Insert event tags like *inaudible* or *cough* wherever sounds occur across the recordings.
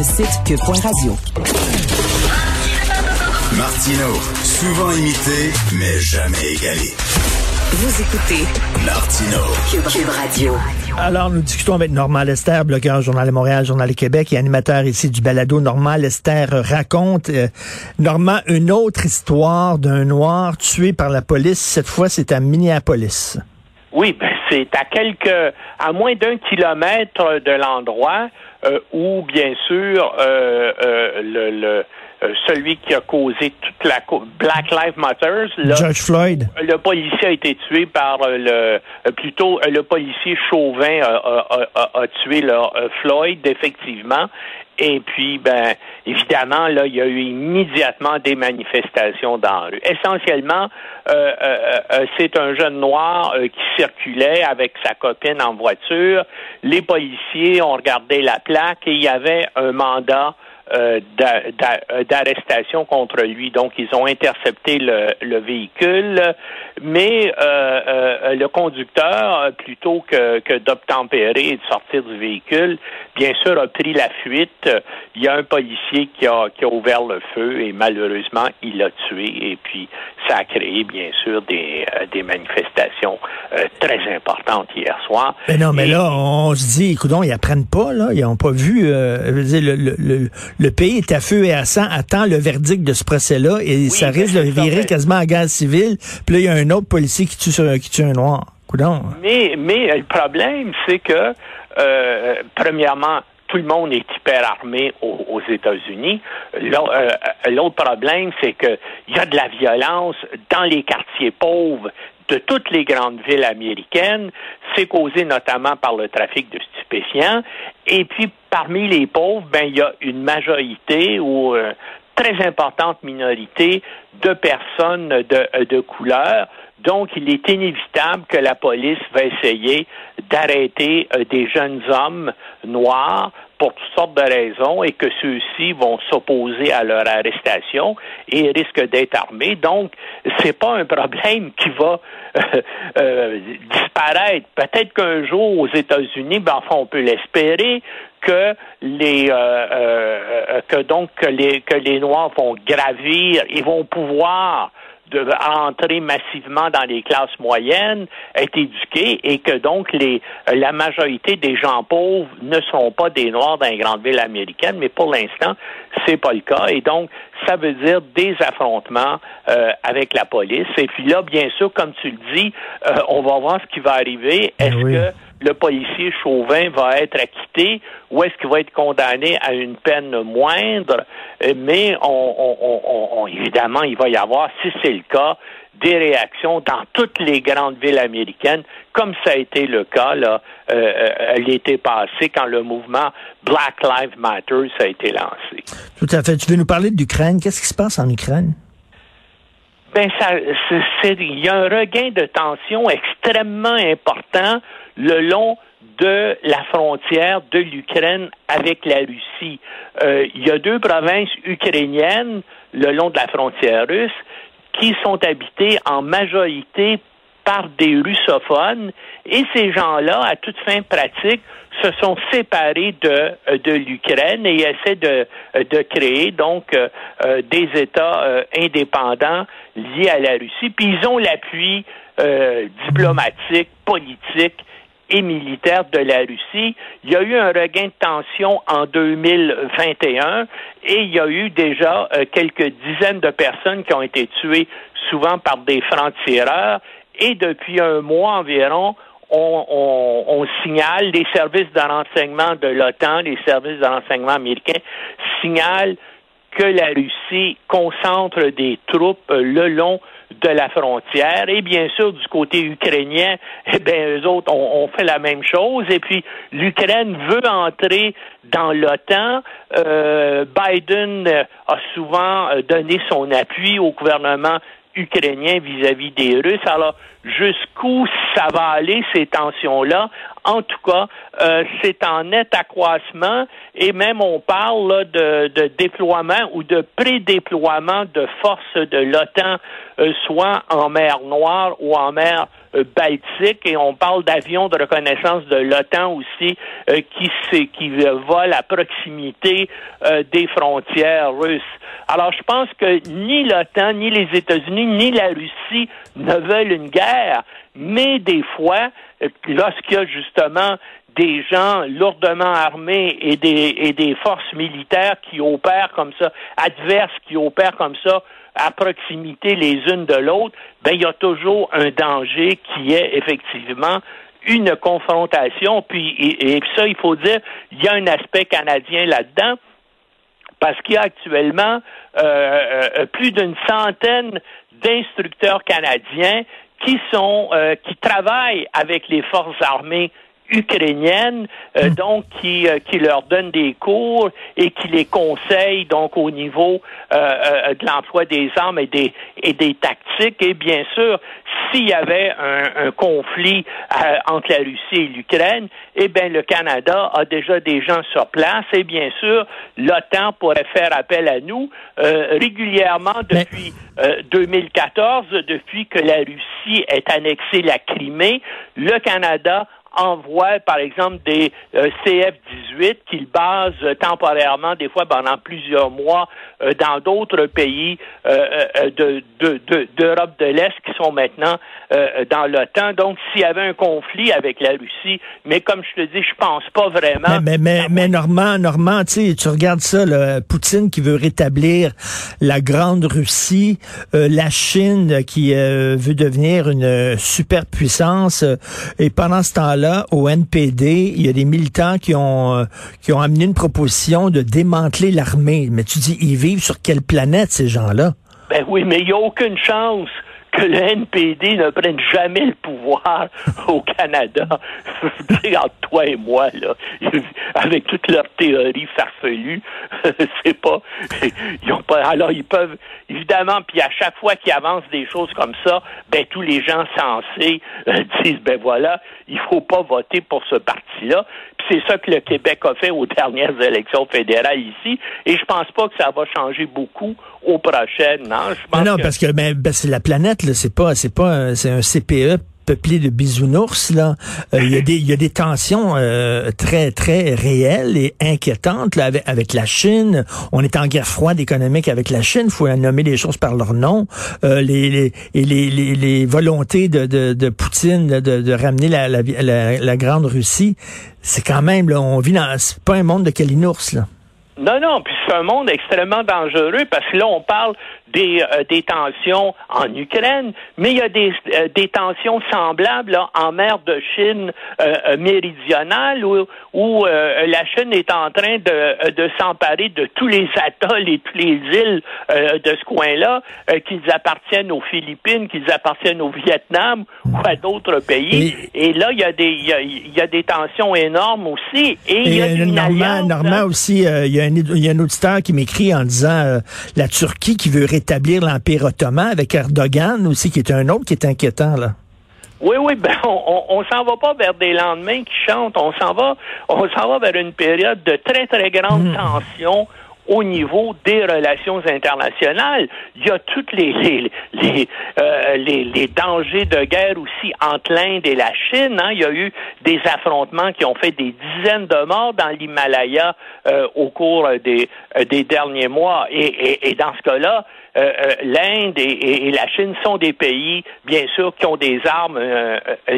le site cube.radio. Martino, souvent imité, mais jamais égalé. Vous écoutez Martino, Cube, Radio. Alors, nous discutons avec Normand Lester, blogueur Journal de Montréal, Journal de Québec et animateur ici du balado. Normand Lester raconte, euh, Normand, une autre histoire d'un noir tué par la police. Cette fois, c'est à Minneapolis. Oui, ben, c'est à quelques, à moins d'un kilomètre de l'endroit euh, où, bien sûr, euh, euh, le, le celui qui a causé toute la Black Lives Matter. George Floyd. Le policier a été tué par le plutôt le policier Chauvin a, a, a, tué le, Floyd effectivement. Et puis, ben, évidemment, là, il y a eu immédiatement des manifestations dans la rue. Essentiellement, euh, euh, c'est un jeune noir euh, qui circulait avec sa copine en voiture. Les policiers ont regardé la plaque et il y avait un mandat euh, euh, d'arrestation contre lui. Donc, ils ont intercepté le, véhicule, mais euh, le conducteur, plutôt que, que d'obtempérer et de sortir du véhicule, bien sûr, a pris la fuite. Il y a un policier qui a, qui a ouvert le feu et malheureusement, il l'a tué. Et puis, ça a créé, bien sûr, des, des manifestations très importantes hier soir. Mais non, mais là, on se dit, écoute, ils apprennent pas, là. Ils n'ont pas vu, le, le, le pays est à feu et à sang, attend le verdict de ce procès-là et ça risque de virer quasiment en gaz civil. Puis là, il y a un autre policier qui tue, qui tue un noir. Coudon. Mais, mais le problème, c'est que, euh, premièrement, tout le monde est hyper armé aux, États-Unis. Euh, l'autre problème, c'est qu'il y a de la violence dans les quartiers pauvres de toutes les grandes villes américaines. C'est causé notamment par le trafic de stupéfiants. Et puis, parmi les pauvres, ben, il y a une majorité ou euh, très importante minorité de personnes de, de couleur. Donc, il est inévitable que la police va essayer d'arrêter euh, des jeunes hommes noirs pour toutes sortes de raisons et que ceux-ci vont s'opposer à leur arrestation et risquent d'être armés. Donc, c'est pas un problème qui va euh, euh, disparaître. Peut-être qu'un jour aux États-Unis, ben, enfin, on peut l'espérer que les euh, que donc que les que les Noirs vont gravir et vont pouvoir de entrer massivement dans les classes moyennes, être éduqués et que donc les, la majorité des gens pauvres ne sont pas des Noirs dans les grandes villes américaines, mais pour l'instant, c'est pas le cas. Et donc, ça veut dire des affrontements euh, avec la police. Et puis là, bien sûr, comme tu le dis, euh, on va voir ce qui va arriver. Ben Est-ce que le policier Chauvin va être acquitté ou est-ce qu'il va être condamné à une peine moindre? Euh, mais on, évidemment, il va y avoir, si c'est le cas, des réactions dans toutes les grandes villes américaines, comme ça a été le cas là euh, euh, l'été passé quand le mouvement Black Lives Matter a été lancé. Tout à fait. Tu veux nous parler d'Ukraine Qu'est-ce qui se passe en Ukraine? Ben ça, il y a un regain de tension extrêmement important le long de la frontière de l'Ukraine avec la Russie. Euh, il y a deux provinces ukrainiennes le long de la frontière russe qui sont habitées en majorité par des russophones et ces gens-là, à toute fin pratique, se sont séparés de, de l'Ukraine et essaient de, de créer donc euh, des États euh, indépendants liés à la Russie. Puis ils ont l'appui euh, diplomatique, politique et militaire de la Russie. Il y a eu un regain de tension en 2021 et il y a eu déjà quelques dizaines de personnes qui ont été tuées souvent par des francs-tireurs et depuis un mois environ, on, signale, les services de renseignement de l'OTAN, les services de renseignement américains signalent que la Russie concentre des troupes le long de la frontière. Et bien sûr, du côté ukrainien, eh bien, eux autres ont, fait la même chose. Et puis, l'Ukraine veut entrer dans l'OTAN. Euh, Biden a souvent donné son appui au gouvernement ukrainien vis-à-vis des Russes. Alors, jusqu'où ça va aller, ces tensions-là, En tout cas, euh, c'est en net accroissement et même on parle de, déploiement ou de pré-déploiement de forces de l'OTAN, euh, soit en mer Noire ou en mer Baltique et on parle d'avions de reconnaissance de l'OTAN aussi qui, qui volent à proximité des frontières russes. Alors je pense que ni l'OTAN, ni les États-Unis, ni la Russie ne veulent une guerre, mais des fois, lorsqu'il y a justement des gens lourdement armés et des, et des forces militaires qui opèrent comme ça, adverses qui opèrent comme ça à proximité les unes de l'autre, ben il y a toujours un danger qui est effectivement une confrontation. Puis et, ça, il faut dire, il y a un aspect canadien là-dedans parce qu'il y a actuellement euh, euh, plus d'une centaine d'instructeurs canadiens qui euh, qui travaillent avec les forces armées ukrainienne, euh, hmm. donc qui, euh, qui leur donne des cours et qui les conseille donc au niveau euh, de l'emploi des armes et des et des tactiques. Et bien sûr, s'il y avait un, un conflit entre la Russie et l'Ukraine, eh bien le Canada a déjà des gens sur place et bien sûr l'OTAN pourrait faire appel à nous régulièrement depuis 2014, depuis que la Russie ait annexé la Crimée, le Canada envoie, par exemple, des euh, CF-18 qu'ils basent temporairement, des fois pendant plusieurs mois, euh, dans d'autres pays euh, de, d'Europe de, l'Est qui sont maintenant dans l'OTAN. Donc, s'il y avait un conflit avec la Russie, mais comme je te dis, je pense pas vraiment. Mais, mais, mais, Normand, Normand, tu regardes ça, là, Poutine qui veut rétablir la grande Russie, la Chine qui veut devenir une superpuissance, et pendant ce temps-là, au NPD, il y a des militants qui ont, euh, qui ont amené une proposition de démanteler l'armée. Mais tu dis, ils vivent sur quelle planète, ces gens-là? Ben oui, mais il n'y a aucune chance que le NPD ne prenne jamais le pouvoir *laughs* au Canada. *laughs* toi et moi, là, *laughs* avec toutes leurs théories farfelues, *laughs* c'est pas, *laughs* ils ont pas, alors ils peuvent, évidemment, puis à chaque fois qu'ils avancent des choses comme ça, ben tous les gens sensés euh, disent, ben voilà, il faut pas voter pour ce parti-là. Puis c'est ça que le Québec a fait aux dernières élections fédérales ici, et je pense pas que ça va changer beaucoup aux prochaines. Non, je pense non, parce que ben, ben, c'est la planète, là, c'est pas, c'est pas, c'est un CPE peuplé de bisounours là. Euh, il y a des il tensions euh, très très réelles et inquiétantes là, avec, la Chine. On est en guerre froide économique avec la Chine. Faut nommer les choses par leur nom. Euh, les, volontés de, Poutine de, ramener la, grande Russie, c'est quand même là. On vit dans c'est pas un monde de calinours là. Non, non, puis c'est un monde extrêmement dangereux parce que là, on parle des, euh, des tensions en Ukraine, mais il y a des, euh, des tensions semblables en mer de Chine euh, méridionale où, où la Chine est en train de, de s'emparer de tous les atolls et toutes les îles de ce coin-là, qu'ils appartiennent aux Philippines, qu'ils appartiennent au Vietnam ou à d'autres pays. Et, là, il y, a des, il, y a, des tensions énormes aussi. Et, il y a une Normand, aussi, il, y a un, il y a un auditeur qui m'écrit en disant la Turquie qui veut établir l'Empire ottoman avec Erdogan aussi, qui est un autre qui est inquiétant, là. Oui, oui, ben on, on, s'en va pas vers des lendemains qui chantent, on s'en va, on s'en va vers une période de très très grande hmm. tension au niveau des relations internationales. Il y a toutes les les, les, euh, dangers de guerre aussi entre l'Inde et la Chine. Hein. Il y a eu des affrontements qui ont fait des dizaines de morts dans l'Himalaya euh, au cours des, euh, des derniers mois. Et, dans ce cas-là, l'Inde et, la Chine sont des pays, bien sûr, qui ont des armes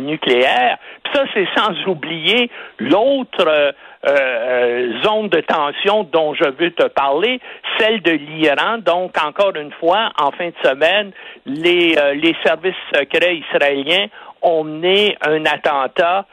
nucléaires. Puis ça, c'est sans oublier l'autre zone de tension dont je veux te parler, celle de l'Iran. Donc, encore une fois, en fin de semaine, les, les services secrets israéliens ont mené un attentat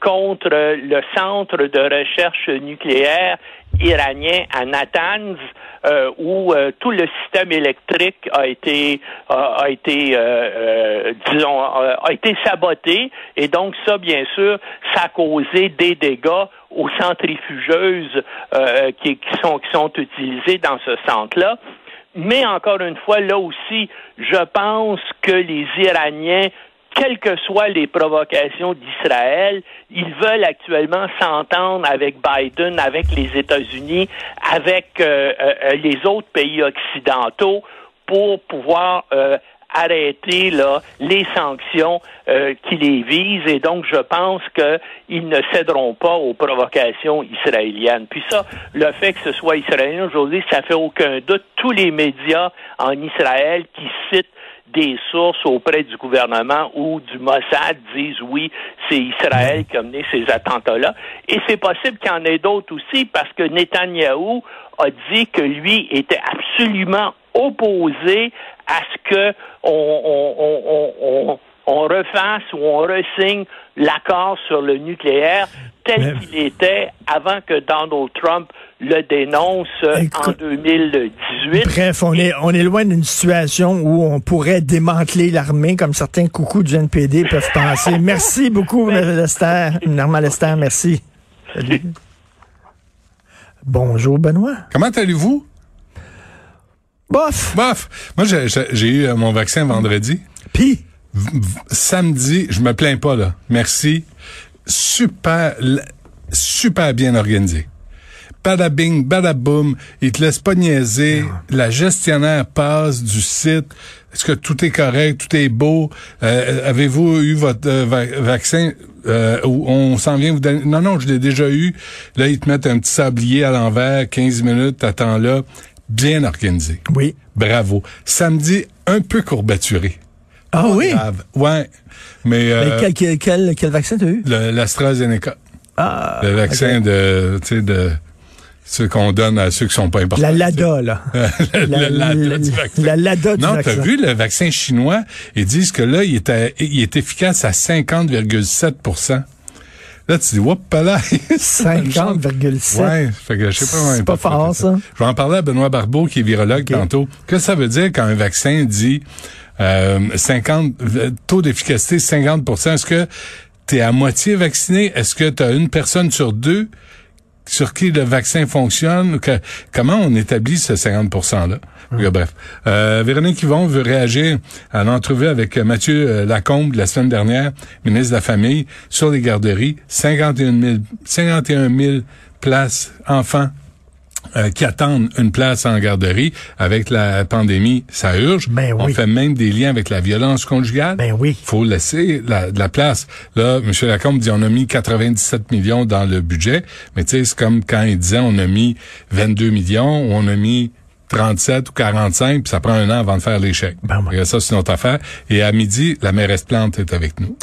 contre le centre de recherche nucléaire iranien à Natanz, euh, où euh, tout le système électrique a été a, été euh, disons a été saboté et donc ça bien sûr ça a causé des dégâts aux centrifugeuses qui, sont utilisées dans ce centre là. Mais encore une fois, là aussi, je pense que les Iraniens quelles que soient les provocations d'Israël, ils veulent actuellement s'entendre avec Biden, avec les États-Unis, avec euh, euh, les autres pays occidentaux pour pouvoir euh, arrêter là, les sanctions qui les visent et donc je pense qu'ils ne céderont pas aux provocations israéliennes. Puis ça, le fait que ce soit israélien aujourd'hui, ça fait aucun doute. Tous les médias en Israël qui citent des sources auprès du gouvernement ou du Mossad disent oui, c'est Israël qui a mené ces attentats-là. Et c'est possible qu'il y en ait d'autres aussi parce que Netanyahou a dit que lui était absolument opposé à ce que on, on refasse ou on resigne l'accord sur le nucléaire tel qu'il était avant que Donald Trump le dénonce en 2018. Bref, on est, on est loin d'une situation où on pourrait démanteler l'armée comme certains coucous du NPD peuvent penser. *laughs* merci beaucoup, Lester. Normand Lester, merci. Salut. Bonjour, Benoît. Comment allez-vous? Bof. Bof. Moi, j'ai eu mon vaccin vendredi. Puis? Samedi, je me plains pas, là. Merci. Super, super bien organisé badabing, badaboum, il te laisse pas niaiser, ah. la gestionnaire passe du site, est-ce que tout est correct, tout est beau, euh, avez-vous eu votre euh, vaccin, euh, on s'en vient vous donner, non, non, je l'ai déjà eu, là, ils te mettent un petit sablier à l'envers, 15 minutes, t'attends là, bien organisé. Oui. Bravo. Samedi, un peu courbaturé. Ah oui? Grave. Ouais. Mais, Mais quel, quel, quel, vaccin t'as eu? L'AstraZeneca. Ah. Le vaccin de, tu sais, de, ce qu'on donne à ceux qui sont pas importants. *laughs* La LADA, là. la, LADA du vaccin. La LADA du non, t'as vu le vaccin chinois? Ils disent que là, il est, il est efficace à 50,7 Là, tu dis, whoop, là. 50,7. Ouais, fait que je sais pas. C'est pas fort, ça. Je vais en parler à Benoît Barbeau, qui est virologue tantôt. Qu'est-ce que ça veut dire quand un vaccin dit euh, 50, taux d'efficacité 50% Est-ce que tu es à moitié vacciné? Est-ce que tu as une personne sur deux sur qui le vaccin fonctionne, que, comment on établit ce 50 %-là. Hum. Bref. Euh, Véronique Yvon veut réagir à l'entrevue avec Mathieu euh, Lacombe la semaine dernière, ministre de la Famille, sur les garderies. 51 000, 51 000 places enfants euh, qui attendent une place en garderie. Avec la pandémie, ça urge. Ben On fait même des liens avec la violence conjugale. Ben oui. faut laisser la, de la place. Là, M. Lacombe dit on a mis 97 millions dans le budget, mais tu sais, c'est comme quand il disait on a mis 22 millions ou on a mis 37 ou 45, puis ça prend un an avant de faire l'échec. Ben oui. Ça, c'est notre affaire. Et à midi, la mairesse Plante est avec nous.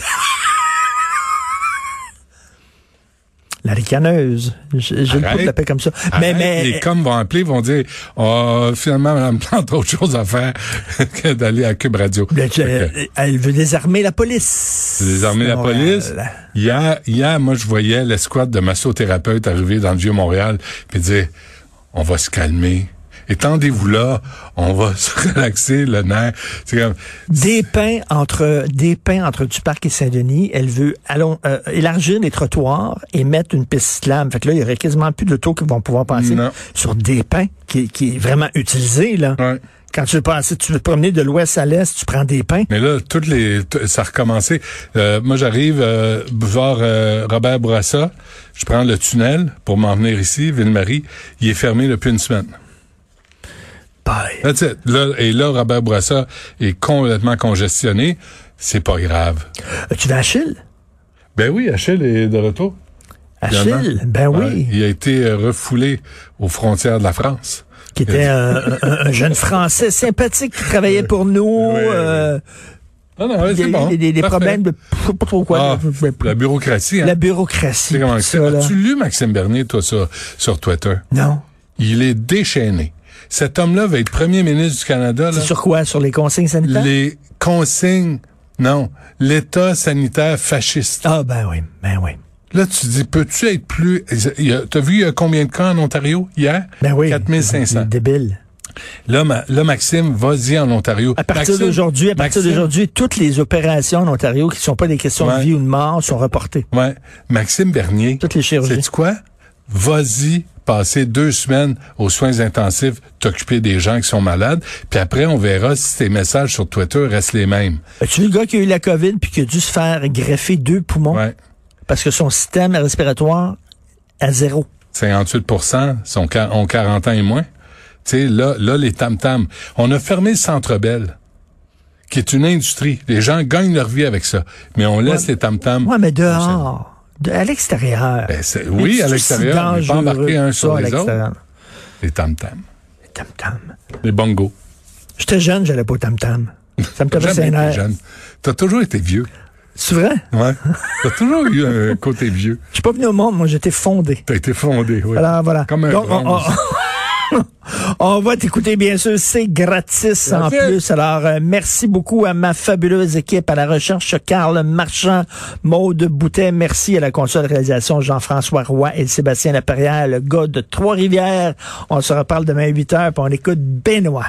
La ricaneuse. Je, je ne la paix comme ça. mais, mais, les coms vont appeler, vont dire, oh, finalement, Mme Plante *laughs* a autre chose à faire que d'aller à Cube Radio. elle veut désarmer la police. Désarmer la police. Hier, hier, moi, je voyais l'escouade de massothérapeutes arriver dans le Vieux-Montréal, puis dire, on va se calmer étendez-vous là, on va *laughs* se relaxer le nerf. Comme... Des pains entre des pains entre du parc et Saint-Denis, elle veut allons euh, élargir les trottoirs et mettre une piste cyclable. Fait que là, il y aurait quasiment plus de taux qui vont pouvoir passer sur des pains qui, qui est vraiment utilisé là. Quand tu veux passer, tu veux te promener de l'ouest à l'est, tu prends des pains. Mais là, toutes les, ça a recommencé. Euh, moi, j'arrive euh, voir euh, Robert Bourassa. Je prends le tunnel pour m'en venir ici, Ville-Marie. Il est fermé depuis une semaine et là, Robert Bourassa est complètement congestionné. C'est pas grave. Tu vas à Achille? Ben oui, Achille est de retour. Achille, ben oui. il a été euh, refoulé aux frontières de la France. Qui était un, jeune Français sympathique qui travaillait pour nous. Euh, non, non, c'est bon. Des, des problèmes de pourquoi. Ah, la bureaucratie. Hein? La bureaucratie. As-tu lu Maxime Bernier, toi, sur, sur Twitter? Non. Il est déchaîné. Cet homme-là va être premier ministre du Canada. C'est sur quoi? Sur les consignes sanitaires? Les consignes, non. L'État sanitaire fasciste. Ah, ben oui, ben oui. Là, tu dis, peux-tu être plus... T'as vu il y a combien de cas en Ontario hier? Ben oui. 4500. Débile. Là, là, Maxime, vas-y en Ontario. À partir d'aujourd'hui, à partir d'aujourd'hui, toutes les opérations en Ontario qui ne sont pas des questions de vie ou de mort sont reportées. Ouais. Maxime Bernier. Toutes les chirurgies. C'est quoi? Vas-y passer deux semaines aux soins intensifs, t'occuper des gens qui sont malades, puis après, on verra si tes messages sur Twitter restent les mêmes. As-tu le gars qui a eu la COVID puis qui a dû se faire greffer deux poumons? Ouais. parce que son système respiratoire à zéro? 58 sont, ont 40 ans et moins. Tu sais, là, là, les tam-tams. On a fermé le Centre Bell, qui est une industrie. Les gens gagnent leur vie avec ça. Mais on laisse les tam-tams. Ouais, mais dehors, de- à l'extérieur. Ben, oui, à l'extérieur, si pas dangereux, un sur les autres. Les tam-tams. Tam-tam. Les bongos. J'étais jeune, j'allais pas au tam-tam. Ça me tapait ses nerfs. jeune. T'as toujours été vieux. C'est vrai? Ouais. T'as toujours eu un côté vieux. Je suis pas venu au monde, moi, j'étais fondé. T'as été fondé, oui. Alors, voilà. Comme un Donc, *laughs* *laughs* on, va t'écouter, bien sûr. C'est gratis en plus. Alors, euh, merci beaucoup à ma fabuleuse équipe à la recherche, Carl Marchand, Maude Boutet. Merci à la console de réalisation, Jean-François Roy et Sébastien Laperrière, le gars de Trois-Rivières. On se reparle demain à 8 heures, puis on écoute Benoît.